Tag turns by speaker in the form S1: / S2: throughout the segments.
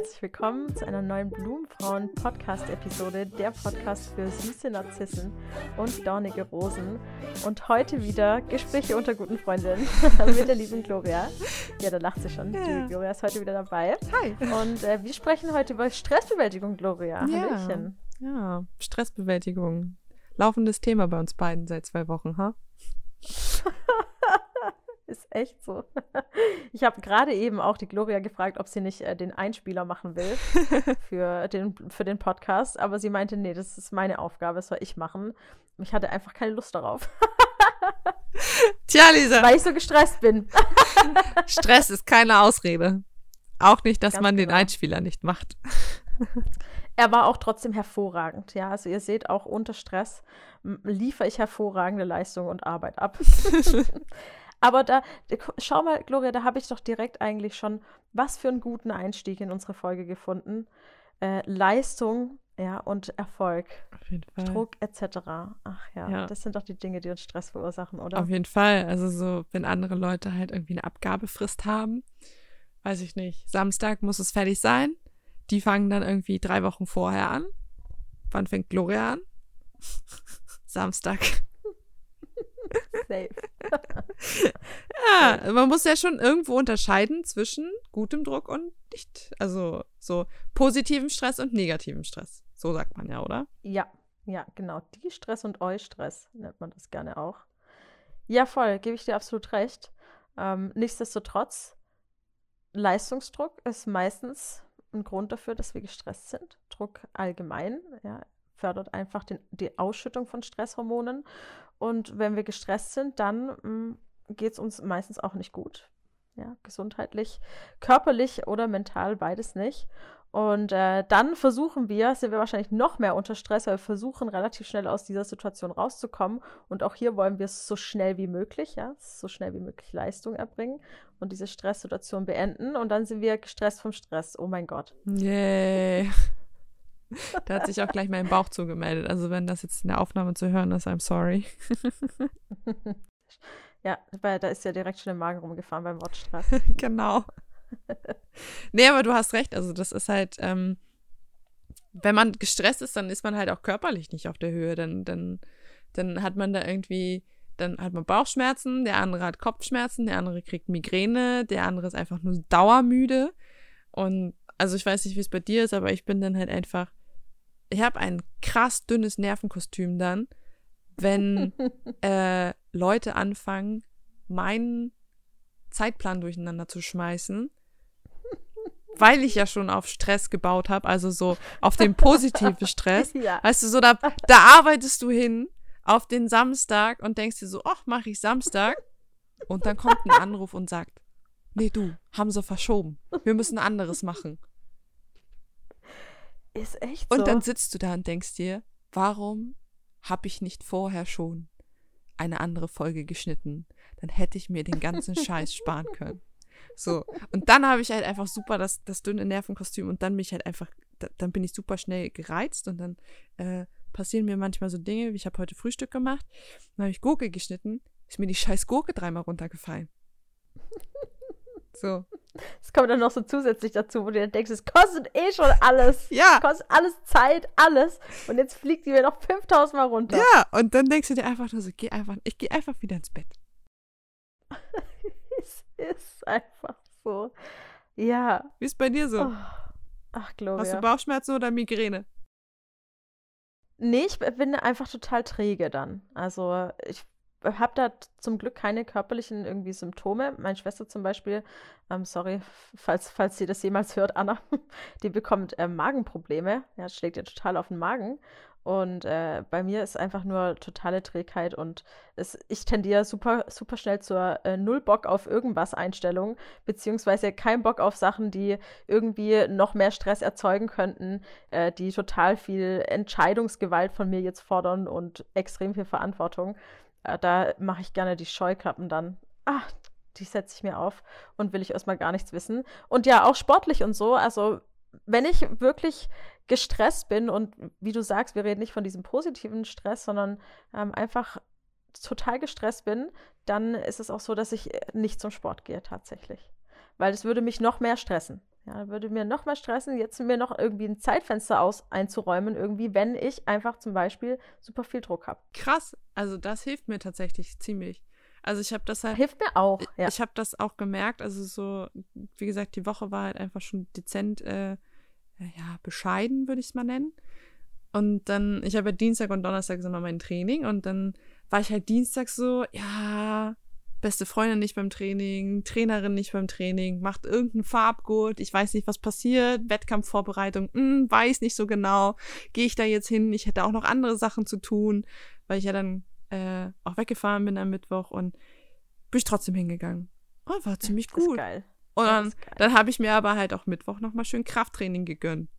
S1: Herzlich willkommen zu einer neuen Blumenfrauen-Podcast-Episode, der Podcast für süße Narzissen und dornige Rosen. Und heute wieder Gespräche unter guten Freundinnen mit der lieben Gloria. Ja, da lacht sie schon. Ja. Die Gloria ist heute wieder dabei.
S2: Hi.
S1: Und äh, wir sprechen heute über Stressbewältigung, Gloria.
S2: Ja. Hallöchen. Ja, Stressbewältigung. Laufendes Thema bei uns beiden seit zwei Wochen, ha?
S1: Ist echt so. Ich habe gerade eben auch die Gloria gefragt, ob sie nicht äh, den Einspieler machen will für den, für den Podcast. Aber sie meinte, nee, das ist meine Aufgabe, das soll ich machen. Ich hatte einfach keine Lust darauf.
S2: Tja, Lisa.
S1: Weil ich so gestresst bin.
S2: Stress ist keine Ausrede. Auch nicht, dass Ganz man genau. den Einspieler nicht macht.
S1: Er war auch trotzdem hervorragend. Ja, also ihr seht auch unter Stress liefere ich hervorragende Leistung und Arbeit ab. Aber da, schau mal, Gloria, da habe ich doch direkt eigentlich schon was für einen guten Einstieg in unsere Folge gefunden. Äh, Leistung, ja, und Erfolg.
S2: Auf jeden Fall.
S1: Druck etc. Ach ja, ja, das sind doch die Dinge, die uns Stress verursachen, oder?
S2: Auf jeden Fall. Also so, wenn andere Leute halt irgendwie eine Abgabefrist haben, weiß ich nicht, Samstag muss es fertig sein. Die fangen dann irgendwie drei Wochen vorher an. Wann fängt Gloria an? Samstag.
S1: Safe.
S2: ja, man muss ja schon irgendwo unterscheiden zwischen gutem Druck und nicht. Also so positivem Stress und negativem Stress. So sagt man ja, oder?
S1: Ja, ja, genau. Die Stress und Eu-Stress nennt man das gerne auch. Ja, voll, gebe ich dir absolut recht. Ähm, nichtsdestotrotz, Leistungsdruck ist meistens ein Grund dafür, dass wir gestresst sind. Druck allgemein, ja, fördert einfach den, die Ausschüttung von Stresshormonen. Und wenn wir gestresst sind, dann hm, geht es uns meistens auch nicht gut. Ja, gesundheitlich, körperlich oder mental, beides nicht. Und äh, dann versuchen wir, sind wir wahrscheinlich noch mehr unter Stress, weil wir versuchen relativ schnell aus dieser Situation rauszukommen. Und auch hier wollen wir es so schnell wie möglich, ja, so schnell wie möglich Leistung erbringen und diese Stresssituation beenden. Und dann sind wir gestresst vom Stress. Oh mein Gott.
S2: Yay. Da hat sich auch gleich mein Bauch zugemeldet. Also wenn das jetzt in der Aufnahme zu hören ist, I'm sorry.
S1: ja, weil da ist ja direkt schon im Magen rumgefahren beim Wortstress.
S2: genau. nee, aber du hast recht. Also das ist halt, ähm, wenn man gestresst ist, dann ist man halt auch körperlich nicht auf der Höhe. Dann, dann, dann hat man da irgendwie, dann hat man Bauchschmerzen, der andere hat Kopfschmerzen, der andere kriegt Migräne, der andere ist einfach nur dauermüde. Und also ich weiß nicht, wie es bei dir ist, aber ich bin dann halt einfach ich habe ein krass dünnes Nervenkostüm dann, wenn äh, Leute anfangen, meinen Zeitplan durcheinander zu schmeißen, weil ich ja schon auf Stress gebaut habe, also so auf den positiven Stress. ja. Weißt du, so da, da arbeitest du hin auf den Samstag und denkst dir so, ach, mache ich Samstag. Und dann kommt ein Anruf und sagt, nee, du, haben sie verschoben. Wir müssen anderes machen.
S1: Ist echt so.
S2: Und dann sitzt du da und denkst dir, warum habe ich nicht vorher schon eine andere Folge geschnitten? Dann hätte ich mir den ganzen Scheiß sparen können. So. Und dann habe ich halt einfach super das, das dünne Nervenkostüm und dann bin ich halt einfach, da, dann bin ich super schnell gereizt und dann äh, passieren mir manchmal so Dinge, wie ich habe heute Frühstück gemacht, dann habe ich Gurke geschnitten, ist mir die scheiß Gurke dreimal runtergefallen. So.
S1: Es kommt dann noch so zusätzlich dazu, wo du dann denkst, es kostet eh schon alles.
S2: Ja.
S1: Es kostet alles Zeit, alles. Und jetzt fliegt die mir noch 5000 Mal runter.
S2: Ja, und dann denkst du dir einfach nur so, geh einfach, ich gehe einfach wieder ins Bett.
S1: es ist einfach so. Ja.
S2: Wie ist bei dir so? Oh.
S1: Ach, Gloria.
S2: Hast du Bauchschmerzen oder Migräne?
S1: Nee, ich bin einfach total träge dann. Also ich habe da zum Glück keine körperlichen irgendwie Symptome. Meine Schwester zum Beispiel, ähm, sorry, falls, falls sie das jemals hört, Anna, die bekommt äh, Magenprobleme. Ja, schlägt ihr total auf den Magen. Und äh, bei mir ist einfach nur totale Trägheit und es, ich tendiere super, super schnell zur äh, Null Bock auf irgendwas Einstellung, beziehungsweise kein Bock auf Sachen, die irgendwie noch mehr Stress erzeugen könnten, äh, die total viel Entscheidungsgewalt von mir jetzt fordern und extrem viel Verantwortung. Äh, da mache ich gerne die Scheuklappen dann. Ah, die setze ich mir auf und will ich erstmal gar nichts wissen. Und ja, auch sportlich und so. Also, wenn ich wirklich gestresst bin und wie du sagst, wir reden nicht von diesem positiven Stress, sondern ähm, einfach total gestresst bin, dann ist es auch so, dass ich nicht zum Sport gehe tatsächlich. Weil es würde mich noch mehr stressen. Ja, würde mir noch mal stressen, jetzt mir noch irgendwie ein Zeitfenster aus einzuräumen, irgendwie, wenn ich einfach zum Beispiel super viel Druck habe.
S2: Krass, also das hilft mir tatsächlich ziemlich. Also ich habe das halt.
S1: Hilft mir auch,
S2: ja. Ich habe das auch gemerkt. Also so, wie gesagt, die Woche war halt einfach schon dezent, äh, ja, bescheiden, würde ich es mal nennen. Und dann, ich habe ja Dienstag und Donnerstag immer mein Training und dann war ich halt Dienstag so, ja, beste Freundin nicht beim Training, Trainerin nicht beim Training, macht irgendein Farbgut, ich weiß nicht, was passiert, Wettkampfvorbereitung, mh, hm, weiß nicht so genau, gehe ich da jetzt hin, ich hätte auch noch andere Sachen zu tun, weil ich ja dann äh, auch weggefahren bin am Mittwoch und bin ich trotzdem hingegangen. Oh, war ziemlich
S1: das
S2: gut.
S1: Ist geil.
S2: Und dann, dann habe ich mir aber halt auch Mittwoch nochmal schön Krafttraining gegönnt.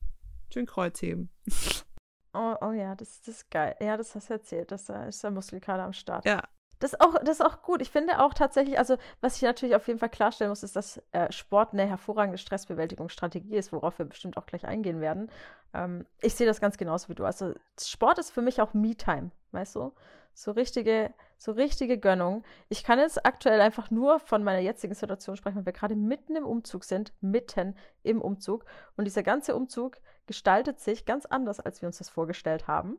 S2: Schön Kreuzheben.
S1: Oh, oh ja, das, das ist geil. Ja, das hast du erzählt. Das, da ist der Muskelkater am Start.
S2: Ja.
S1: Das ist, auch, das ist auch gut. Ich finde auch tatsächlich, also was ich natürlich auf jeden Fall klarstellen muss, ist, dass äh, Sport eine hervorragende Stressbewältigungsstrategie ist, worauf wir bestimmt auch gleich eingehen werden. Ähm, ich sehe das ganz genauso wie du. Also Sport ist für mich auch Me-Time, weißt du? So richtige, so richtige Gönnung. Ich kann jetzt aktuell einfach nur von meiner jetzigen Situation sprechen, weil wir gerade mitten im Umzug sind, mitten im Umzug. Und dieser ganze Umzug gestaltet sich ganz anders, als wir uns das vorgestellt haben.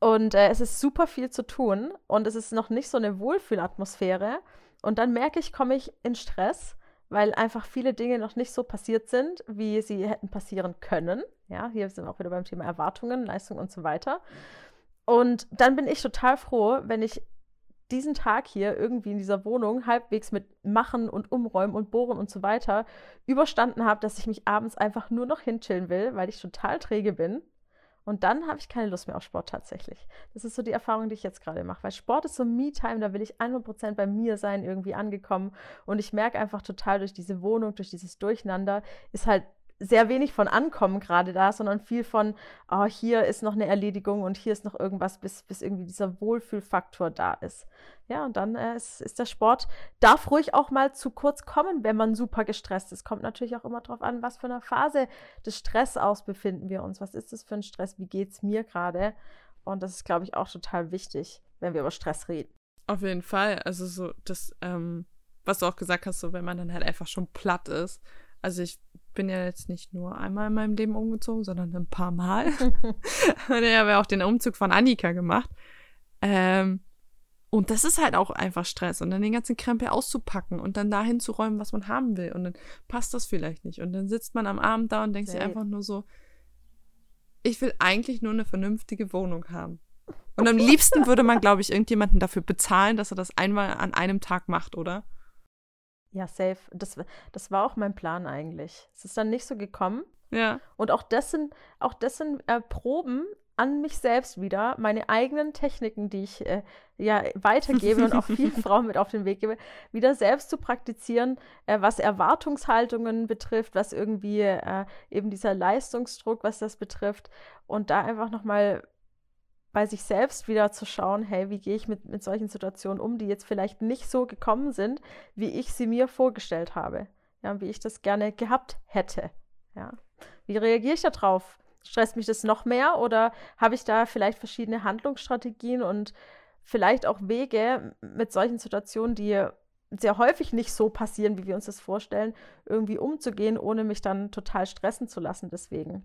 S1: Und äh, es ist super viel zu tun und es ist noch nicht so eine Wohlfühlatmosphäre. Und dann merke ich, komme ich in Stress, weil einfach viele Dinge noch nicht so passiert sind, wie sie hätten passieren können. Ja, hier sind wir auch wieder beim Thema Erwartungen, Leistung und so weiter. Und dann bin ich total froh, wenn ich diesen Tag hier irgendwie in dieser Wohnung halbwegs mit Machen und Umräumen und Bohren und so weiter überstanden habe, dass ich mich abends einfach nur noch hinchillen will, weil ich total träge bin. Und dann habe ich keine Lust mehr auf Sport tatsächlich. Das ist so die Erfahrung, die ich jetzt gerade mache. Weil Sport ist so Me-Time, da will ich 100% bei mir sein, irgendwie angekommen. Und ich merke einfach total durch diese Wohnung, durch dieses Durcheinander, ist halt sehr wenig von Ankommen gerade da, sondern viel von, oh, hier ist noch eine Erledigung und hier ist noch irgendwas, bis, bis irgendwie dieser Wohlfühlfaktor da ist. Ja, und dann äh, ist, ist der Sport, darf ruhig auch mal zu kurz kommen, wenn man super gestresst ist. Kommt natürlich auch immer darauf an, was für eine Phase des Stress aus befinden wir uns. Was ist das für ein Stress? Wie geht es mir gerade? Und das ist, glaube ich, auch total wichtig, wenn wir über Stress reden.
S2: Auf jeden Fall. Also so das, ähm, was du auch gesagt hast, so wenn man dann halt einfach schon platt ist. Also ich bin ja jetzt nicht nur einmal in meinem Leben umgezogen, sondern ein paar Mal. und ich habe ja auch den Umzug von Annika gemacht. Ähm, und das ist halt auch einfach Stress. Und dann den ganzen Krempel auszupacken und dann dahin zu räumen, was man haben will. Und dann passt das vielleicht nicht. Und dann sitzt man am Abend da und denkt sich einfach nur so, ich will eigentlich nur eine vernünftige Wohnung haben. Und am liebsten würde man, glaube ich, irgendjemanden dafür bezahlen, dass er das einmal an einem Tag macht, oder?
S1: Ja, safe. Das, das war auch mein Plan eigentlich. Es ist dann nicht so gekommen.
S2: Ja.
S1: Und auch das sind, auch das sind äh, Proben an mich selbst wieder, meine eigenen Techniken, die ich äh, ja weitergebe und auch vielen Frauen mit auf den Weg gebe, wieder selbst zu praktizieren, äh, was Erwartungshaltungen betrifft, was irgendwie äh, eben dieser Leistungsdruck, was das betrifft. Und da einfach nochmal bei sich selbst wieder zu schauen, hey, wie gehe ich mit, mit solchen Situationen um, die jetzt vielleicht nicht so gekommen sind, wie ich sie mir vorgestellt habe. Ja, wie ich das gerne gehabt hätte. Ja. Wie reagiere ich darauf? Stresst mich das noch mehr oder habe ich da vielleicht verschiedene Handlungsstrategien und vielleicht auch Wege mit solchen Situationen, die sehr häufig nicht so passieren, wie wir uns das vorstellen, irgendwie umzugehen, ohne mich dann total stressen zu lassen deswegen.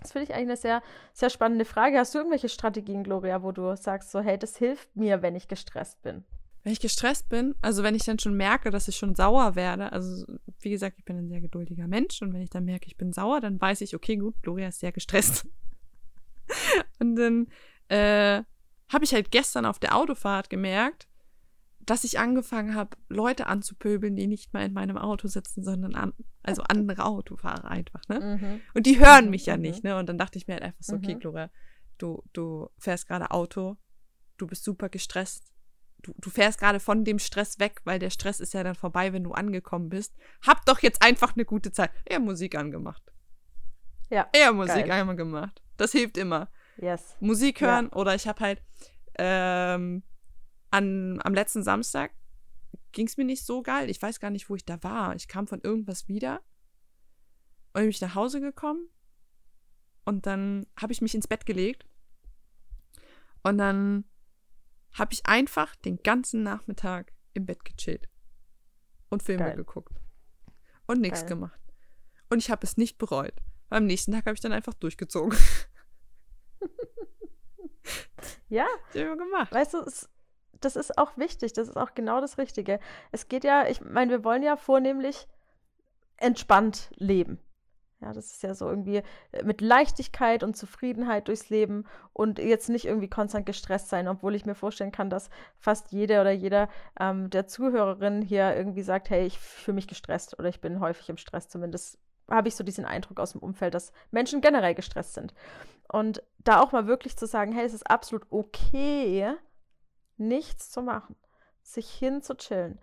S1: Das finde ich eigentlich eine sehr, sehr spannende Frage. Hast du irgendwelche Strategien, Gloria, wo du sagst, so, hey, das hilft mir, wenn ich gestresst bin?
S2: Wenn ich gestresst bin, also wenn ich dann schon merke, dass ich schon sauer werde, also wie gesagt, ich bin ein sehr geduldiger Mensch und wenn ich dann merke, ich bin sauer, dann weiß ich, okay, gut, Gloria ist sehr gestresst. und dann äh, habe ich halt gestern auf der Autofahrt gemerkt, dass ich angefangen habe, Leute anzupöbeln, die nicht mal in meinem Auto sitzen, sondern an, also andere Autofahrer einfach, ne? Mhm. Und die hören mhm. mich ja mhm. nicht, ne? Und dann dachte ich mir halt einfach so, okay, Glora, mhm. du, du fährst gerade Auto, du bist super gestresst, du, du fährst gerade von dem Stress weg, weil der Stress ist ja dann vorbei, wenn du angekommen bist. Hab doch jetzt einfach eine gute Zeit. Eher Musik angemacht.
S1: Ja.
S2: Eher Musik geil. angemacht. Das hilft immer.
S1: Yes.
S2: Musik hören ja. oder ich habe halt ähm, an, am letzten Samstag ging es mir nicht so geil. Ich weiß gar nicht, wo ich da war. Ich kam von irgendwas wieder und bin ich nach Hause gekommen und dann habe ich mich ins Bett gelegt und dann habe ich einfach den ganzen Nachmittag im Bett gechillt und Filme geil. geguckt. und nichts gemacht. Und ich habe es nicht bereut. Am nächsten Tag habe ich dann einfach durchgezogen.
S1: ja.
S2: gemacht.
S1: Weißt du, es, das ist auch wichtig. Das ist auch genau das Richtige. Es geht ja, ich meine, wir wollen ja vornehmlich entspannt leben. Ja, das ist ja so irgendwie äh, mit Leichtigkeit und Zufriedenheit durchs Leben und jetzt nicht irgendwie konstant gestresst sein, obwohl ich mir vorstellen kann, dass fast jede oder jeder ähm, der Zuhörerinnen hier irgendwie sagt, hey, ich fühle mich gestresst oder ich bin häufig im Stress. Zumindest habe ich so diesen Eindruck aus dem Umfeld, dass Menschen generell gestresst sind. Und da auch mal wirklich zu sagen, hey, es ist absolut okay, nichts zu machen, sich hinzuchillen,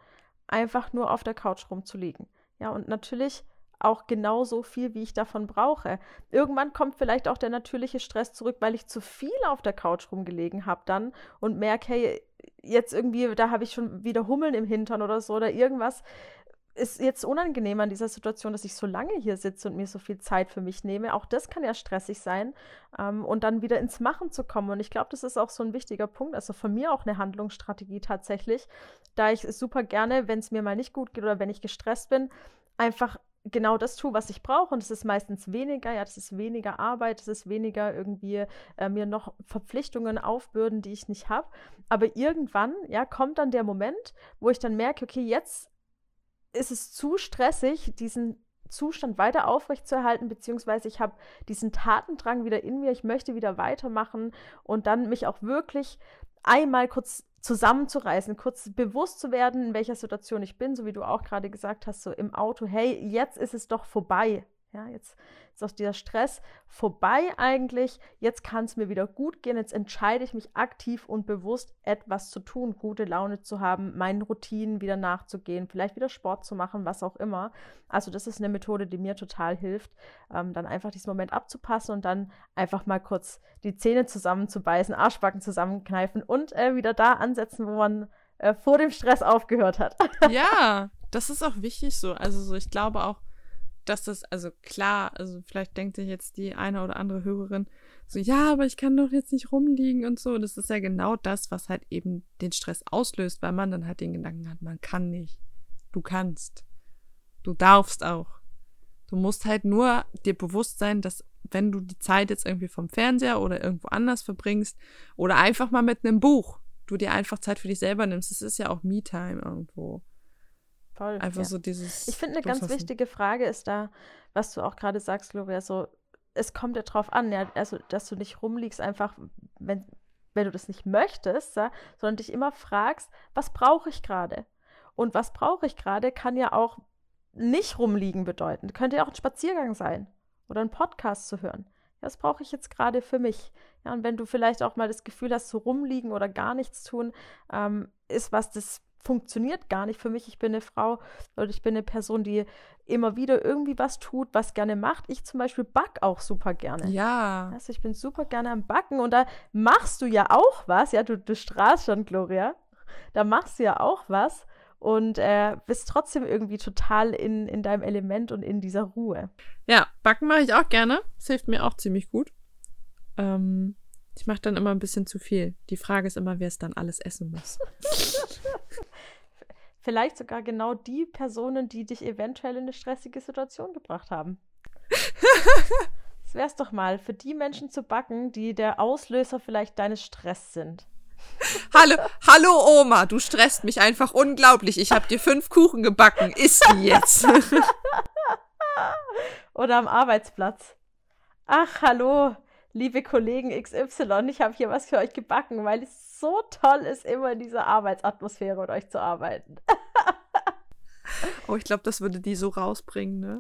S1: einfach nur auf der Couch rumzuliegen. Ja, und natürlich auch genauso viel, wie ich davon brauche. Irgendwann kommt vielleicht auch der natürliche Stress zurück, weil ich zu viel auf der Couch rumgelegen habe dann und merke, hey, jetzt irgendwie, da habe ich schon wieder Hummeln im Hintern oder so oder irgendwas ist jetzt unangenehm an dieser Situation, dass ich so lange hier sitze und mir so viel Zeit für mich nehme. Auch das kann ja stressig sein. Ähm, und dann wieder ins Machen zu kommen. Und ich glaube, das ist auch so ein wichtiger Punkt. Also von mir auch eine Handlungsstrategie tatsächlich, da ich super gerne, wenn es mir mal nicht gut geht oder wenn ich gestresst bin, einfach genau das tue, was ich brauche. Und es ist meistens weniger, ja, das ist weniger Arbeit, es ist weniger irgendwie äh, mir noch Verpflichtungen aufbürden, die ich nicht habe. Aber irgendwann, ja, kommt dann der Moment, wo ich dann merke, okay, jetzt ist es zu stressig, diesen Zustand weiter aufrechtzuerhalten, beziehungsweise ich habe diesen Tatendrang wieder in mir, ich möchte wieder weitermachen und dann mich auch wirklich einmal kurz zusammenzureißen, kurz bewusst zu werden, in welcher Situation ich bin, so wie du auch gerade gesagt hast, so im Auto, hey, jetzt ist es doch vorbei. Ja, jetzt ist auch dieser Stress vorbei eigentlich. Jetzt kann es mir wieder gut gehen. Jetzt entscheide ich mich aktiv und bewusst, etwas zu tun, gute Laune zu haben, meinen Routinen wieder nachzugehen, vielleicht wieder Sport zu machen, was auch immer. Also das ist eine Methode, die mir total hilft, ähm, dann einfach diesen Moment abzupassen und dann einfach mal kurz die Zähne zusammenzubeißen, Arschbacken zusammenkneifen und äh, wieder da ansetzen, wo man äh, vor dem Stress aufgehört hat.
S2: ja, das ist auch wichtig so. Also so, ich glaube auch, dass das, also klar, also vielleicht denkt sich jetzt die eine oder andere Hörerin so, ja, aber ich kann doch jetzt nicht rumliegen und so. Das ist ja genau das, was halt eben den Stress auslöst, weil man dann halt den Gedanken hat, man kann nicht. Du kannst. Du darfst auch. Du musst halt nur dir bewusst sein, dass wenn du die Zeit jetzt irgendwie vom Fernseher oder irgendwo anders verbringst oder einfach mal mit einem Buch, du dir einfach Zeit für dich selber nimmst. Es ist ja auch Me-Time irgendwo.
S1: Voll.
S2: Einfach ja. so dieses.
S1: Ich finde, eine ganz wichtige Frage ist da, was du auch gerade sagst, Gloria, so, es kommt ja drauf an, ja, also, dass du nicht rumliegst, einfach, wenn, wenn du das nicht möchtest, ja, sondern dich immer fragst, was brauche ich gerade? Und was brauche ich gerade, kann ja auch nicht rumliegen bedeuten. Könnte ja auch ein Spaziergang sein oder ein Podcast zu hören. Ja, was brauche ich jetzt gerade für mich? Ja, und wenn du vielleicht auch mal das Gefühl hast, so rumliegen oder gar nichts tun, ähm, ist was, das funktioniert gar nicht für mich. Ich bin eine Frau oder ich bin eine Person, die immer wieder irgendwie was tut, was gerne macht. Ich zum Beispiel back auch super gerne.
S2: Ja.
S1: Also ich bin super gerne am Backen und da machst du ja auch was. Ja, du, du strahlst schon, Gloria. Da machst du ja auch was und äh, bist trotzdem irgendwie total in, in deinem Element und in dieser Ruhe.
S2: Ja, Backen mache ich auch gerne. Das hilft mir auch ziemlich gut. Ähm, ich mache dann immer ein bisschen zu viel. Die Frage ist immer, wer es dann alles essen muss.
S1: vielleicht sogar genau die Personen, die dich eventuell in eine stressige Situation gebracht haben. das wär's doch mal, für die Menschen zu backen, die der Auslöser vielleicht deines Stress sind.
S2: Hallo, hallo Oma, du stresst mich einfach unglaublich. Ich habe dir fünf Kuchen gebacken. Isst die jetzt.
S1: Oder am Arbeitsplatz. Ach, hallo, liebe Kollegen XY, ich habe hier was für euch gebacken, weil es so toll ist, immer in dieser Arbeitsatmosphäre mit euch zu arbeiten.
S2: oh, ich glaube, das würde die so rausbringen, ne?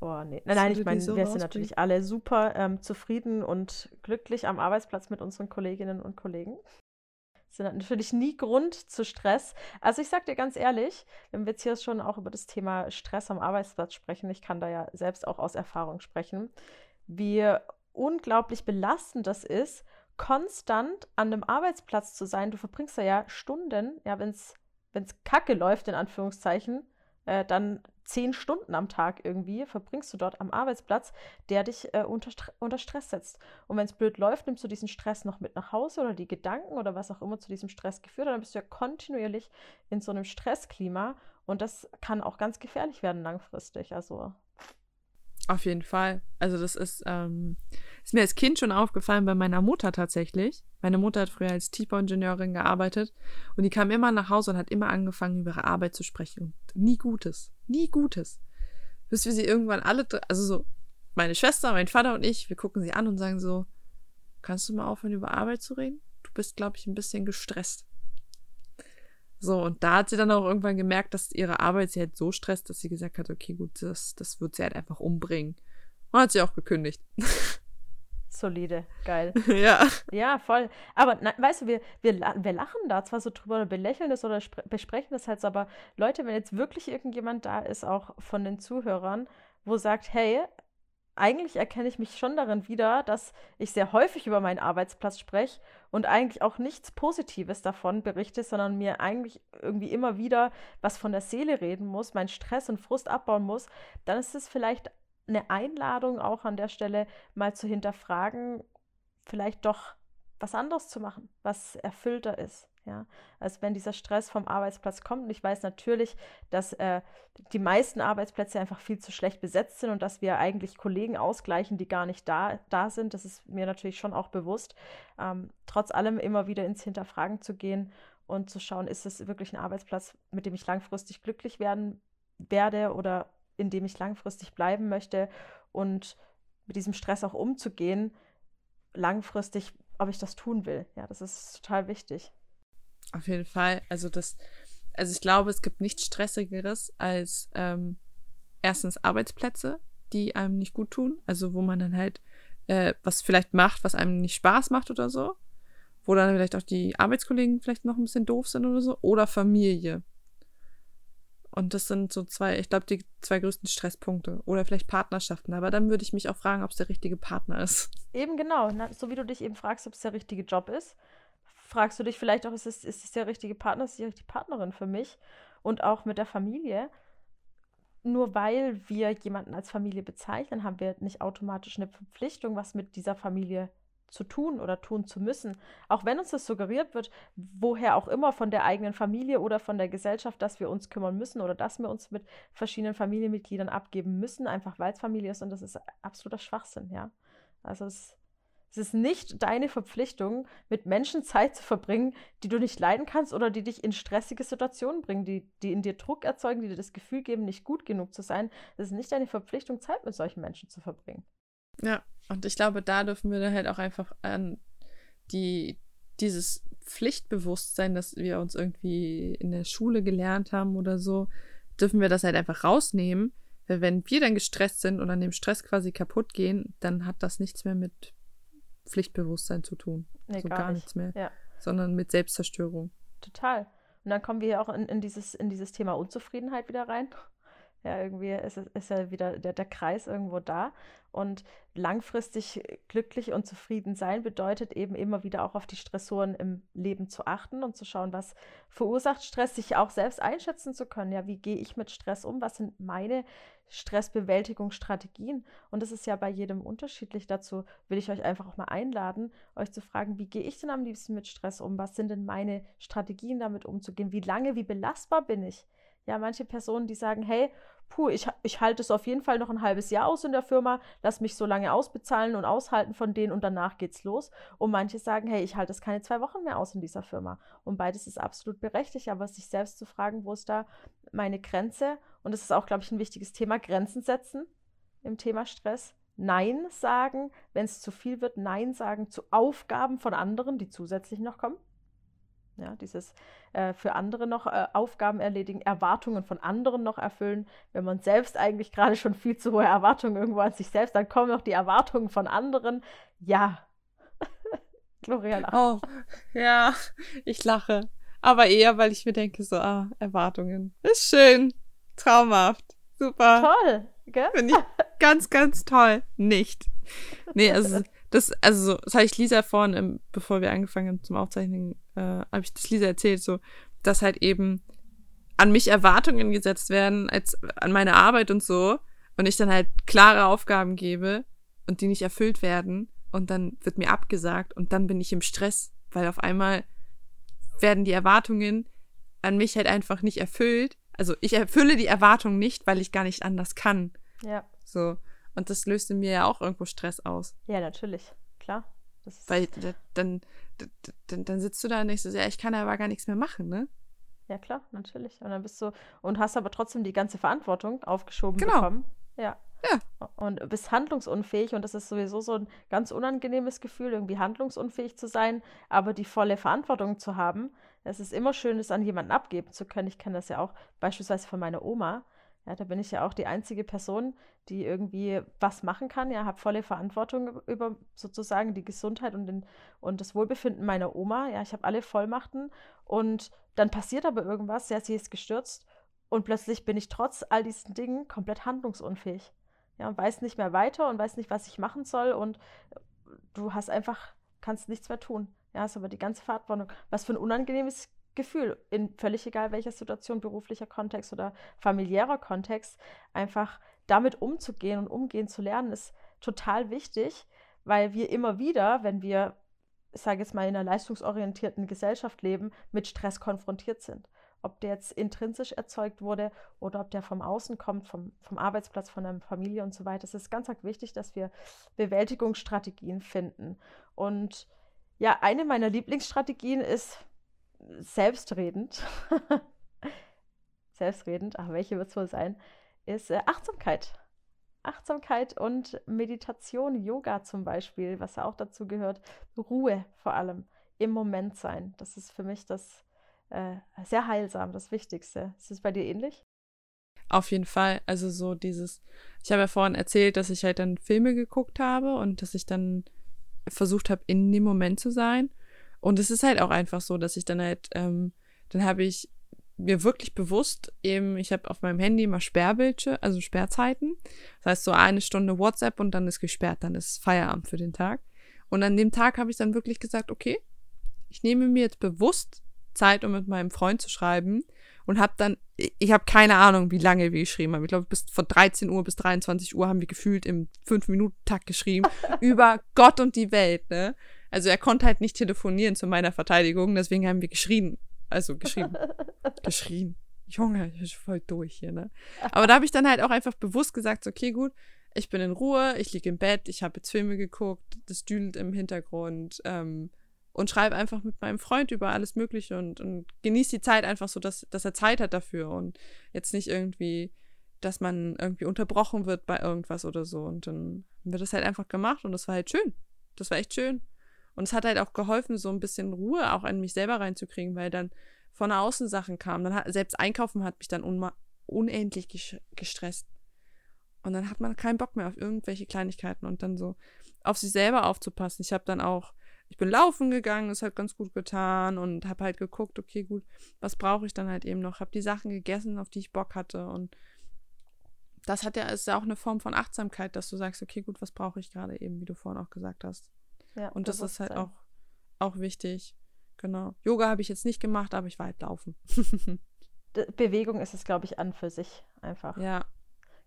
S1: Oh, nee. Nein, nein, ich meine, so wir sind natürlich alle super ähm, zufrieden und glücklich am Arbeitsplatz mit unseren Kolleginnen und Kollegen. Das sind natürlich nie Grund zu Stress. Also ich sag dir ganz ehrlich, wenn wir jetzt hier schon auch über das Thema Stress am Arbeitsplatz sprechen, ich kann da ja selbst auch aus Erfahrung sprechen, wie unglaublich belastend das ist, konstant an einem Arbeitsplatz zu sein. Du verbringst da ja Stunden, ja, wenn es kacke läuft, in Anführungszeichen, äh, dann zehn Stunden am Tag irgendwie verbringst du dort am Arbeitsplatz, der dich äh, unter, unter Stress setzt. Und wenn es blöd läuft, nimmst du diesen Stress noch mit nach Hause oder die Gedanken oder was auch immer zu diesem Stress geführt dann bist du ja kontinuierlich in so einem Stressklima Und das kann auch ganz gefährlich werden langfristig. Also.
S2: Auf jeden Fall. Also das ist, ähm, ist mir als Kind schon aufgefallen bei meiner Mutter tatsächlich. Meine Mutter hat früher als Tiefbauingenieurin gearbeitet und die kam immer nach Hause und hat immer angefangen, über ihre Arbeit zu sprechen. Und nie Gutes. Nie Gutes. Bis wir sie irgendwann alle, also so meine Schwester, mein Vater und ich, wir gucken sie an und sagen so, kannst du mal aufhören, über Arbeit zu reden? Du bist, glaube ich, ein bisschen gestresst. So, und da hat sie dann auch irgendwann gemerkt, dass ihre Arbeit sie halt so stresst, dass sie gesagt hat, okay, gut, das, das wird sie halt einfach umbringen. Und hat sie auch gekündigt.
S1: Solide, geil.
S2: ja.
S1: Ja, voll. Aber na, weißt du, wir, wir, wir lachen da zwar so drüber oder belächeln das oder besprechen das halt aber Leute, wenn jetzt wirklich irgendjemand da ist, auch von den Zuhörern, wo sagt, hey, eigentlich erkenne ich mich schon darin wieder, dass ich sehr häufig über meinen Arbeitsplatz spreche und eigentlich auch nichts Positives davon berichte, sondern mir eigentlich irgendwie immer wieder was von der Seele reden muss, meinen Stress und Frust abbauen muss, dann ist es vielleicht eine Einladung auch an der Stelle mal zu hinterfragen, vielleicht doch was anderes zu machen, was erfüllter ist. Ja, als wenn dieser Stress vom Arbeitsplatz kommt. Und ich weiß natürlich, dass äh, die meisten Arbeitsplätze einfach viel zu schlecht besetzt sind und dass wir eigentlich Kollegen ausgleichen, die gar nicht da, da sind. Das ist mir natürlich schon auch bewusst. Ähm, trotz allem immer wieder ins Hinterfragen zu gehen und zu schauen, ist es wirklich ein Arbeitsplatz, mit dem ich langfristig glücklich werden werde oder in dem ich langfristig bleiben möchte und mit diesem Stress auch umzugehen, langfristig, ob ich das tun will. Ja, das ist total wichtig.
S2: Auf jeden Fall. Also das, also ich glaube, es gibt nichts Stressigeres als ähm, erstens Arbeitsplätze, die einem nicht gut tun. Also wo man dann halt äh, was vielleicht macht, was einem nicht Spaß macht oder so. Wo dann vielleicht auch die Arbeitskollegen vielleicht noch ein bisschen doof sind oder so. Oder Familie. Und das sind so zwei, ich glaube, die zwei größten Stresspunkte. Oder vielleicht Partnerschaften. Aber dann würde ich mich auch fragen, ob es der richtige Partner ist.
S1: Eben genau. so wie du dich eben fragst, ob es der richtige Job ist, fragst du dich vielleicht auch, ist es, ist es der richtige Partner, ist es die richtige Partnerin für mich? Und auch mit der Familie. Nur weil wir jemanden als Familie bezeichnen, haben wir nicht automatisch eine Verpflichtung, was mit dieser Familie zu tun oder tun zu müssen. Auch wenn uns das suggeriert wird, woher auch immer von der eigenen Familie oder von der Gesellschaft, dass wir uns kümmern müssen oder dass wir uns mit verschiedenen Familienmitgliedern abgeben müssen, einfach weil es Familie ist und das ist absoluter Schwachsinn, ja. Also es es ist nicht deine Verpflichtung, mit Menschen Zeit zu verbringen, die du nicht leiden kannst oder die dich in stressige Situationen bringen, die, die in dir Druck erzeugen, die dir das Gefühl geben, nicht gut genug zu sein. Es ist nicht deine Verpflichtung, Zeit mit solchen Menschen zu verbringen.
S2: Ja, und ich glaube, da dürfen wir dann halt auch einfach an die, dieses Pflichtbewusstsein, das wir uns irgendwie in der Schule gelernt haben oder so, dürfen wir das halt einfach rausnehmen. Weil wenn wir dann gestresst sind und an dem Stress quasi kaputt gehen, dann hat das nichts mehr mit Pflichtbewusstsein zu tun. Nee, so gar, gar nichts mehr. Ja. Sondern mit Selbstzerstörung.
S1: Total. Und dann kommen wir ja auch in, in, dieses, in dieses Thema Unzufriedenheit wieder rein. Ja, irgendwie ist, ist ja wieder der, der Kreis irgendwo da. Und langfristig glücklich und zufrieden sein bedeutet eben immer wieder auch auf die Stressoren im Leben zu achten und zu schauen, was verursacht Stress, sich auch selbst einschätzen zu können. Ja, wie gehe ich mit Stress um? Was sind meine Stressbewältigungsstrategien? Und das ist ja bei jedem unterschiedlich. Dazu will ich euch einfach auch mal einladen, euch zu fragen, wie gehe ich denn am liebsten mit Stress um? Was sind denn meine Strategien damit umzugehen? Wie lange, wie belastbar bin ich? Ja, manche Personen, die sagen, hey, puh, ich, ich halte es auf jeden Fall noch ein halbes Jahr aus in der Firma, lass mich so lange ausbezahlen und aushalten von denen und danach geht's los. Und manche sagen, hey, ich halte es keine zwei Wochen mehr aus in dieser Firma. Und beides ist absolut berechtigt, aber sich selbst zu fragen, wo ist da meine Grenze? Und das ist auch, glaube ich, ein wichtiges Thema, Grenzen setzen im Thema Stress. Nein sagen, wenn es zu viel wird, Nein sagen zu Aufgaben von anderen, die zusätzlich noch kommen. Ja, dieses äh, für andere noch äh, Aufgaben erledigen, Erwartungen von anderen noch erfüllen. Wenn man selbst eigentlich gerade schon viel zu hohe Erwartungen irgendwo an sich selbst, dann kommen noch die Erwartungen von anderen. Ja.
S2: Gloria lacht. Oh, ja, ich lache. Aber eher, weil ich mir denke, so, ah, Erwartungen. Ist schön. Traumhaft. Super. Toll, gell? Finde ich ganz, ganz toll. Nicht. Nee, also das, also das habe ich Lisa vorhin, bevor wir angefangen haben zum Aufzeichnen, äh, habe ich das Lisa erzählt, so, dass halt eben an mich Erwartungen gesetzt werden, als an meine Arbeit und so, und ich dann halt klare Aufgaben gebe und die nicht erfüllt werden, und dann wird mir abgesagt, und dann bin ich im Stress, weil auf einmal werden die Erwartungen an mich halt einfach nicht erfüllt, Also ich erfülle die Erwartung nicht, weil ich gar nicht anders kann.
S1: Ja.
S2: So. Und das löst in mir ja auch irgendwo Stress aus.
S1: Ja, natürlich. Klar.
S2: Weil dann, dann, dann sitzt du da und denkst, ja, ich kann aber gar nichts mehr machen, ne?
S1: Ja, klar, natürlich. Und dann bist du und hast aber trotzdem die ganze Verantwortung aufgeschoben genau. bekommen. Ja. Ja. Und bist handlungsunfähig und das ist sowieso so ein ganz unangenehmes Gefühl, irgendwie handlungsunfähig zu sein, aber die volle Verantwortung zu haben. Es ist immer schön, es an jemanden abgeben zu können. Ich kenne das ja auch beispielsweise von meiner Oma. Ja, da bin ich ja auch die einzige Person, die irgendwie was machen kann. Ja, habe volle Verantwortung über sozusagen die Gesundheit und, den, und das Wohlbefinden meiner Oma. Ja, ich habe alle Vollmachten und dann passiert aber irgendwas. Ja, sie ist gestürzt und plötzlich bin ich trotz all diesen Dingen komplett handlungsunfähig. Ja, und weiß nicht mehr weiter und weiß nicht, was ich machen soll und du hast einfach, kannst nichts mehr tun. Ja, ist aber die ganze Verantwortung. Was für ein unangenehmes Gefühl, in völlig egal welcher Situation, beruflicher Kontext oder familiärer Kontext, einfach damit umzugehen und umgehen zu lernen, ist total wichtig, weil wir immer wieder, wenn wir, ich sage jetzt mal, in einer leistungsorientierten Gesellschaft leben, mit Stress konfrontiert sind. Ob der jetzt intrinsisch erzeugt wurde oder ob der vom Außen kommt, vom, vom Arbeitsplatz, von der Familie und so weiter. Es ist ganz, ganz wichtig, dass wir Bewältigungsstrategien finden. Und ja, eine meiner Lieblingsstrategien ist selbstredend. selbstredend, ach, welche wird es wohl sein? Ist äh, Achtsamkeit. Achtsamkeit und Meditation, Yoga zum Beispiel, was auch dazu gehört. Ruhe vor allem, im Moment sein. Das ist für mich das äh, sehr heilsam, das Wichtigste. Ist es bei dir ähnlich?
S2: Auf jeden Fall. Also so dieses, ich habe ja vorhin erzählt, dass ich halt dann Filme geguckt habe und dass ich dann versucht habe, in dem Moment zu sein. Und es ist halt auch einfach so, dass ich dann halt, ähm, dann habe ich mir wirklich bewusst eben, ich habe auf meinem Handy immer Sperrbildschirme, also Sperrzeiten. Das heißt so eine Stunde WhatsApp und dann ist gesperrt, dann ist Feierabend für den Tag. Und an dem Tag habe ich dann wirklich gesagt, okay, ich nehme mir jetzt bewusst Zeit, um mit meinem Freund zu schreiben und habe dann, ich habe keine Ahnung, wie lange wir geschrieben haben. Ich glaube, bis von 13 Uhr bis 23 Uhr haben wir gefühlt im 5-Minuten-Takt geschrieben über Gott und die Welt, ne? Also er konnte halt nicht telefonieren zu meiner Verteidigung, deswegen haben wir geschrien. Also geschrieben. geschrien. Junge, ich bin voll durch hier, ne? Aber da habe ich dann halt auch einfach bewusst gesagt, okay, gut, ich bin in Ruhe, ich liege im Bett, ich habe jetzt Filme geguckt, das düdelt im Hintergrund ähm, und schreibe einfach mit meinem Freund über alles Mögliche und, und genieße die Zeit einfach so, dass, dass er Zeit hat dafür und jetzt nicht irgendwie, dass man irgendwie unterbrochen wird bei irgendwas oder so. Und dann haben wir das halt einfach gemacht und das war halt schön. Das war echt schön. Und es hat halt auch geholfen, so ein bisschen Ruhe auch an mich selber reinzukriegen, weil dann von außen Sachen kamen. Dann hat, selbst Einkaufen hat mich dann unendlich gestresst. Und dann hat man keinen Bock mehr auf irgendwelche Kleinigkeiten und dann so auf sich selber aufzupassen. Ich habe dann auch, ich bin laufen gegangen, das hat ganz gut getan und habe halt geguckt, okay, gut, was brauche ich dann halt eben noch? Habe die Sachen gegessen, auf die ich Bock hatte und das hat ja, ist ja auch eine Form von Achtsamkeit, dass du sagst, okay, gut, was brauche ich gerade eben, wie du vorhin auch gesagt hast. Ja, und das ist halt auch, auch wichtig. Genau. Yoga habe ich jetzt nicht gemacht, aber ich war halt laufen.
S1: Bewegung ist es, glaube ich, an für sich einfach.
S2: Ja.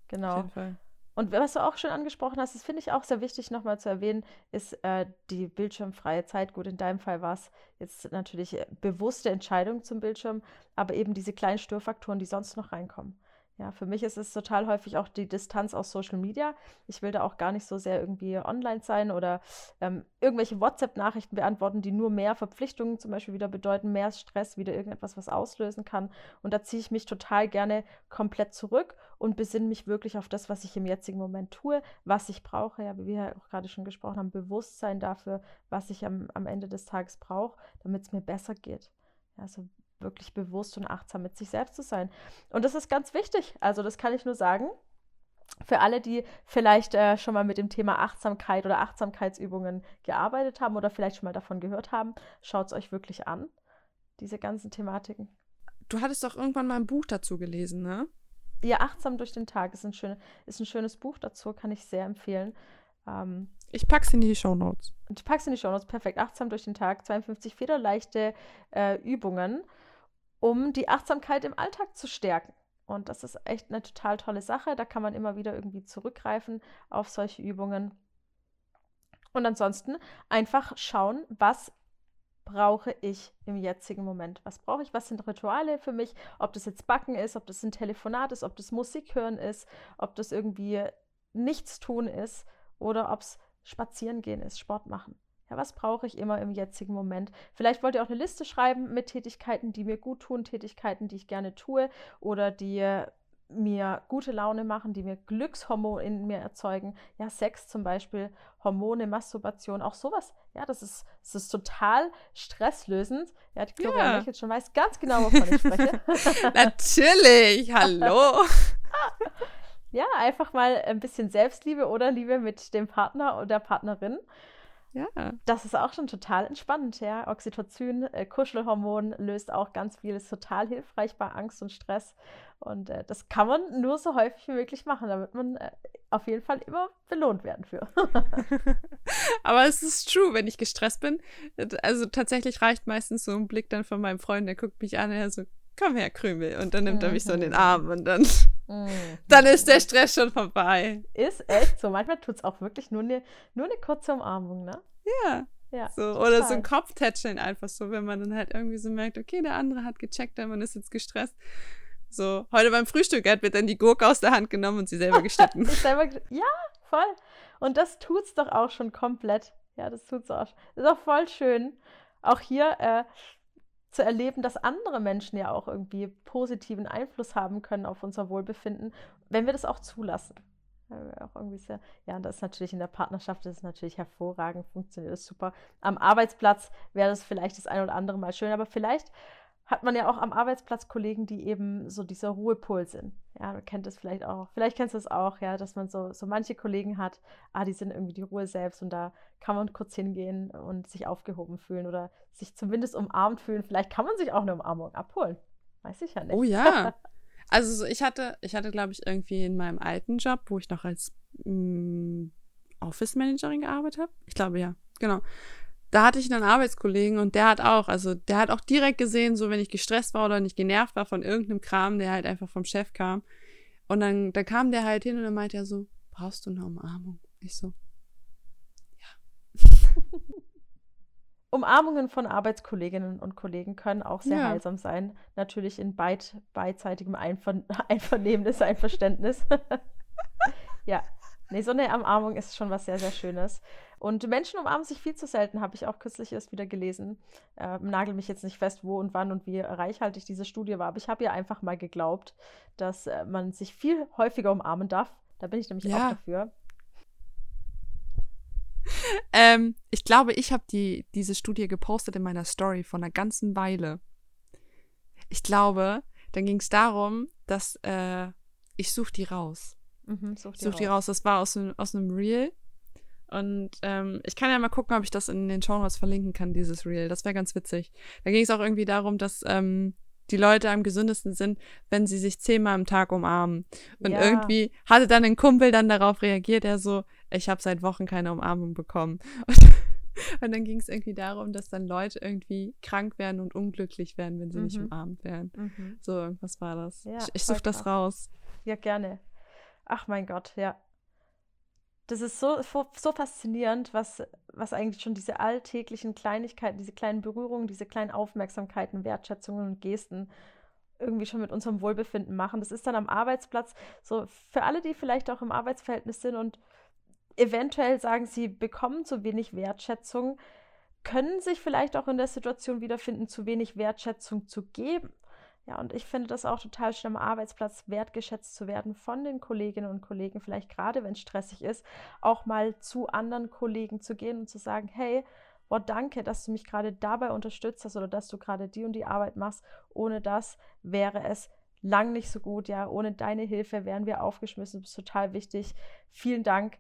S1: Genau. Auf jeden Fall. Und was du auch schon angesprochen hast, das finde ich auch sehr wichtig nochmal zu erwähnen, ist äh, die bildschirmfreie Zeit. Gut, in deinem Fall war es jetzt natürlich äh, bewusste Entscheidung zum Bildschirm, aber eben diese kleinen Störfaktoren, die sonst noch reinkommen. Ja, für mich ist es total häufig auch die Distanz aus Social Media. Ich will da auch gar nicht so sehr irgendwie online sein oder ähm, irgendwelche WhatsApp-Nachrichten beantworten, die nur mehr Verpflichtungen zum Beispiel wieder bedeuten, mehr Stress, wieder irgendetwas, was auslösen kann. Und da ziehe ich mich total gerne komplett zurück und besinne mich wirklich auf das, was ich im jetzigen Moment tue, was ich brauche. Ja, wie wir ja auch gerade schon gesprochen haben, Bewusstsein dafür, was ich am, am Ende des Tages brauche, damit es mir besser geht. Also wirklich bewusst und achtsam mit sich selbst zu sein. Und das ist ganz wichtig. Also das kann ich nur sagen. Für alle, die vielleicht äh, schon mal mit dem Thema Achtsamkeit oder Achtsamkeitsübungen gearbeitet haben oder vielleicht schon mal davon gehört haben, schaut es euch wirklich an, diese ganzen Thematiken.
S2: Du hattest doch irgendwann mal ein Buch dazu gelesen, ne?
S1: Ja, Achtsam durch den Tag ist ein, schön, ist ein schönes Buch dazu, kann ich sehr empfehlen.
S2: Ähm, ich pack's in die Show Notes.
S1: Du packst in die Show Notes, perfekt. Achtsam durch den Tag, 52 federleichte äh, Übungen um die Achtsamkeit im Alltag zu stärken. Und das ist echt eine total tolle Sache. Da kann man immer wieder irgendwie zurückgreifen auf solche Übungen. Und ansonsten einfach schauen, was brauche ich im jetzigen Moment? Was brauche ich? Was sind Rituale für mich? Ob das jetzt Backen ist, ob das ein Telefonat ist, ob das Musik hören ist, ob das irgendwie nichts tun ist oder ob es spazieren gehen ist, Sport machen. Ja, was brauche ich immer im jetzigen Moment? Vielleicht wollt ihr auch eine Liste schreiben mit Tätigkeiten, die mir gut tun, Tätigkeiten, die ich gerne tue oder die mir gute Laune machen, die mir Glückshormone in mir erzeugen. Ja, Sex zum Beispiel, Hormone, Masturbation, auch sowas. Ja, das ist, das ist total stresslösend. Ja, die Gloria ja. jetzt schon weiß ganz genau, wovon ich spreche.
S2: Natürlich, hallo.
S1: ja, einfach mal ein bisschen Selbstliebe oder Liebe mit dem Partner oder Partnerin. Ja. Das ist auch schon total entspannend, ja. Oxytocin, äh, Kuschelhormon löst auch ganz viel, ist total hilfreich bei Angst und Stress. Und äh, das kann man nur so häufig wie möglich machen, damit man äh, auf jeden Fall immer belohnt werden für.
S2: Aber es ist true, wenn ich gestresst bin. Also tatsächlich reicht meistens so ein Blick dann von meinem Freund, der guckt mich an er so, komm her, Krümel. Und dann nimmt mhm. er mich so in den mhm. Arm und dann, mhm. dann ist der Stress schon vorbei.
S1: Ist echt so. Manchmal tut es auch wirklich nur eine nur ne kurze Umarmung, ne?
S2: Ja. Ja, so, oder so ein Kopftätscheln einfach so, wenn man dann halt irgendwie so merkt, okay, der andere hat gecheckt, man ist jetzt gestresst. So, heute beim Frühstück hat mir dann die Gurke aus der Hand genommen und sie selber geschnitten.
S1: selber, ja, voll. Und das tut's doch auch schon komplett. Ja, das tut's auch. Ist auch voll schön, auch hier äh, zu erleben, dass andere Menschen ja auch irgendwie positiven Einfluss haben können auf unser Wohlbefinden, wenn wir das auch zulassen. Auch irgendwie sehr, ja, das ist natürlich in der Partnerschaft, das ist natürlich hervorragend, funktioniert das super. Am Arbeitsplatz wäre das vielleicht das ein oder andere Mal schön, aber vielleicht hat man ja auch am Arbeitsplatz Kollegen, die eben so dieser Ruhepol sind. Ja, man kennt das vielleicht auch. Vielleicht kennst du es auch, ja, dass man so, so manche Kollegen hat, ah, die sind irgendwie die Ruhe selbst und da kann man kurz hingehen und sich aufgehoben fühlen oder sich zumindest umarmt fühlen. Vielleicht kann man sich auch eine Umarmung abholen. Weiß ich ja nicht.
S2: Oh ja. Also ich hatte, ich hatte, glaube ich, irgendwie in meinem alten Job, wo ich noch als mm, Office Managerin gearbeitet habe. Ich glaube ja, genau da hatte ich einen Arbeitskollegen und der hat auch, also der hat auch direkt gesehen, so wenn ich gestresst war oder nicht genervt war von irgendeinem Kram, der halt einfach vom Chef kam. Und dann, da kam der halt hin und dann meinte er so, brauchst du eine Umarmung? Ich so, ja.
S1: Umarmungen von Arbeitskolleginnen und Kollegen können auch sehr ja. heilsam sein. Natürlich in beid, beidseitigem Einver Einvernehmen des Einverständnis. ja, nee, so eine Umarmung ist schon was sehr, sehr Schönes. Und Menschen umarmen sich viel zu selten, habe ich auch kürzlich erst wieder gelesen. Äh, nagel mich jetzt nicht fest, wo und wann und wie reichhaltig diese Studie war, aber ich habe ja einfach mal geglaubt, dass äh, man sich viel häufiger umarmen darf. Da bin ich nämlich ja. auch dafür.
S2: Ähm, ich glaube, ich habe die, diese Studie gepostet in meiner Story von einer ganzen Weile. Ich glaube, dann ging es darum, dass äh, ich suche die raus. Mhm, such die, such die raus. raus. Das war aus, aus einem Reel und ähm, ich kann ja mal gucken, ob ich das in den Show Notes verlinken kann, dieses Reel. Das wäre ganz witzig. Da ging es auch irgendwie darum, dass ähm, die Leute am gesündesten sind, wenn sie sich zehnmal am Tag umarmen. Und ja. irgendwie hatte dann ein Kumpel dann darauf reagiert, er so, ich habe seit Wochen keine Umarmung bekommen. Und, und dann ging es irgendwie darum, dass dann Leute irgendwie krank werden und unglücklich werden, wenn sie mhm. nicht umarmt werden. Mhm. So, irgendwas war das. Ja, ich ich suche das raus.
S1: Ja, gerne. Ach mein Gott, ja das ist so, so faszinierend, was, was eigentlich schon diese alltäglichen Kleinigkeiten, diese kleinen Berührungen, diese kleinen Aufmerksamkeiten, Wertschätzungen und Gesten irgendwie schon mit unserem Wohlbefinden machen. Das ist dann am Arbeitsplatz so für alle, die vielleicht auch im Arbeitsverhältnis sind und eventuell sagen, sie bekommen zu wenig Wertschätzung, können sich vielleicht auch in der Situation wiederfinden, zu wenig Wertschätzung zu geben. Ja, und ich finde das auch total schön, am Arbeitsplatz wertgeschätzt zu werden von den Kolleginnen und Kollegen, vielleicht gerade wenn es stressig ist, auch mal zu anderen Kollegen zu gehen und zu sagen, hey, boah, danke, dass du mich gerade dabei unterstützt hast oder dass du gerade die und die Arbeit machst. Ohne das wäre es lang nicht so gut, ja, ohne deine Hilfe wären wir aufgeschmissen, du bist total wichtig. Vielen Dank.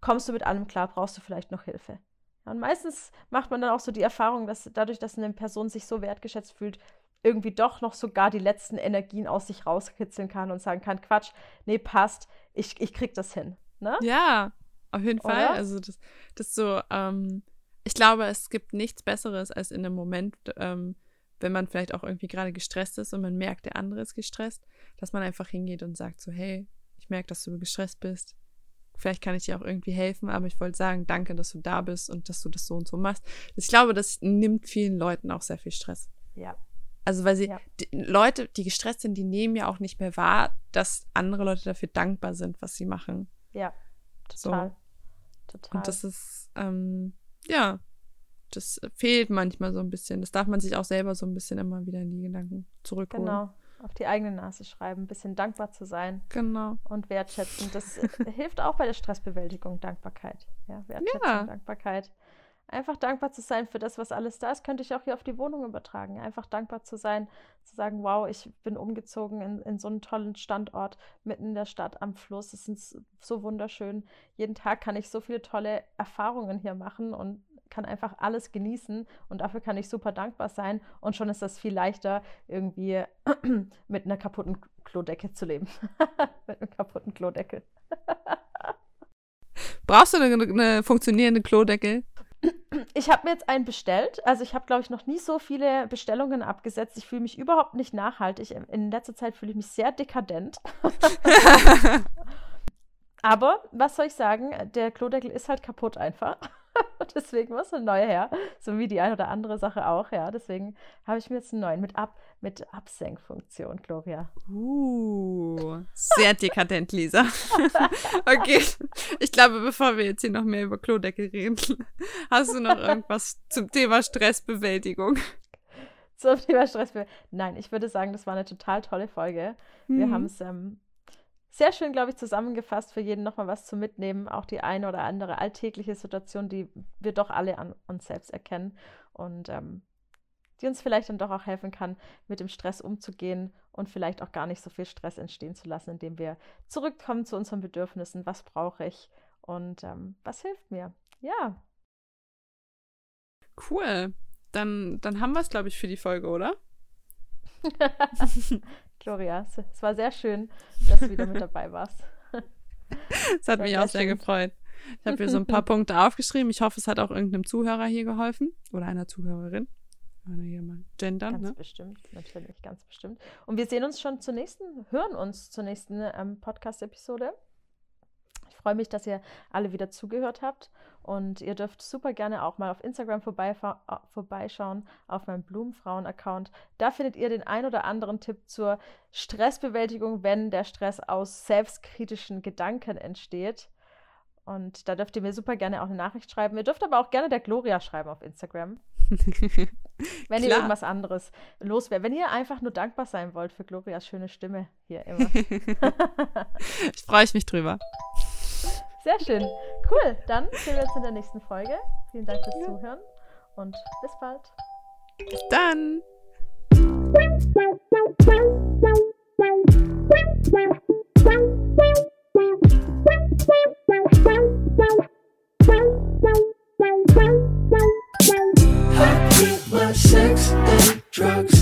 S1: Kommst du mit allem klar, brauchst du vielleicht noch Hilfe? Und meistens macht man dann auch so die Erfahrung, dass dadurch, dass eine Person sich so wertgeschätzt fühlt, irgendwie doch noch sogar die letzten Energien aus sich rauskitzeln kann und sagen kann, Quatsch, nee, passt, ich, ich krieg das hin. Ne?
S2: Ja, auf jeden Oder? Fall. Also das, das so, ähm, ich glaube, es gibt nichts Besseres als in einem Moment, ähm, wenn man vielleicht auch irgendwie gerade gestresst ist und man merkt, der andere ist gestresst, dass man einfach hingeht und sagt so, hey, ich merke, dass du gestresst bist. vielleicht kann ich dir auch irgendwie helfen, aber ich wollte sagen, danke, dass du da bist und dass du das so und so machst. Ich glaube, das nimmt vielen Leuten auch sehr viel Stress.
S1: Ja.
S2: Also, weil sie,
S1: Ja.
S2: die Leute, die gestresst sind, die nehmen ja auch nicht mehr wahr, dass andere Leute dafür dankbar sind, was sie machen.
S1: Ja.
S2: So.
S1: Total. Total.
S2: Und das ist, ähm, ja, das fehlt manchmal so ein bisschen. Das darf man sich auch selber so ein bisschen immer wieder in die Gedanken zurückholen.
S1: genau. Auf die eigene Nase schreiben, ein bisschen dankbar zu sein
S2: Genau.
S1: und wertschätzen. Das hilft auch bei der Stressbewältigung, Dankbarkeit. Ja, Wertschätzung,
S2: Ja.
S1: Dankbarkeit. Einfach dankbar zu sein für das, was alles da ist, könnte ich auch hier auf die Wohnung übertragen. Einfach dankbar zu sein, zu sagen, wow, ich bin umgezogen in, in so einen tollen Standort mitten in der Stadt am Fluss. Es ist so wunderschön. Jeden Tag kann ich so viele tolle Erfahrungen hier machen und kann einfach alles genießen und dafür kann ich super dankbar sein und schon ist das viel leichter, irgendwie mit einer kaputten Klodecke zu leben. mit einem kaputten Klodeckel.
S2: Brauchst du eine, eine funktionierende Klodeckel?
S1: Ich habe mir jetzt einen bestellt. Also ich habe, glaube ich, noch nie so viele Bestellungen abgesetzt. Ich fühle mich überhaupt nicht nachhaltig. In letzter Zeit fühle ich mich sehr dekadent. Aber was soll ich sagen? Der Klodeckel ist halt kaputt einfach. Deswegen muss ein neuer her. So wie die eine oder andere Sache auch, ja. Deswegen habe ich mir jetzt einen neuen mit, Ab mit Absenkfunktion, Gloria.
S2: Uh, sehr dekadent, Lisa. okay, ich glaube, bevor wir jetzt hier noch mehr über Klodeckel reden, hast du noch irgendwas zum Thema Stressbewältigung?
S1: Zum Thema Stress. Nein, ich würde sagen, das war eine total tolle Folge. Wir
S2: Mhm.
S1: haben es ähm, sehr schön, glaube ich, zusammengefasst, für jeden nochmal was zu mitnehmen. Auch die eine oder andere alltägliche Situation, die wir doch alle an uns selbst erkennen und ähm, die uns vielleicht dann doch auch helfen kann, mit dem Stress umzugehen und vielleicht auch gar nicht so viel Stress entstehen zu lassen, indem wir zurückkommen zu unseren Bedürfnissen. Was brauche ich und ähm, was hilft mir? Ja,
S2: Cool. Dann, dann haben wir es, glaube ich, für die Folge, oder?
S1: Gloria, es, es war sehr schön, dass du wieder mit dabei warst.
S2: Das hat mich auch sehr
S1: schön.
S2: gefreut. Ich habe hier so ein paar Punkte aufgeschrieben. Ich hoffe, es hat auch irgendeinem Zuhörer hier geholfen. Oder einer Zuhörerin. Oder hier mal gendern,
S1: Ganz
S2: ne?
S1: bestimmt, natürlich, ganz bestimmt. Und wir sehen uns schon zur nächsten, hören uns zur nächsten ähm, Podcast-Episode. Ich freue mich, dass ihr alle wieder zugehört habt. Und ihr dürft super gerne auch mal auf Instagram äh, vorbeischauen, auf meinem Blumenfrauen-Account. Da findet ihr den ein oder anderen Tipp zur Stressbewältigung, wenn der Stress aus selbstkritischen Gedanken entsteht. Und da dürft ihr mir super gerne auch eine Nachricht schreiben. Ihr dürft aber auch gerne der Gloria schreiben auf Instagram. Wenn ihr irgendwas anderes loswerdet. Wenn ihr einfach nur dankbar sein wollt für Glorias schöne Stimme hier immer.
S2: ich freue mich drüber.
S1: Sehr schön. Cool. Dann sehen wir uns in der nächsten Folge. Vielen Dank fürs. Zuhören und bis bald.
S2: Bis dann.
S3: drugs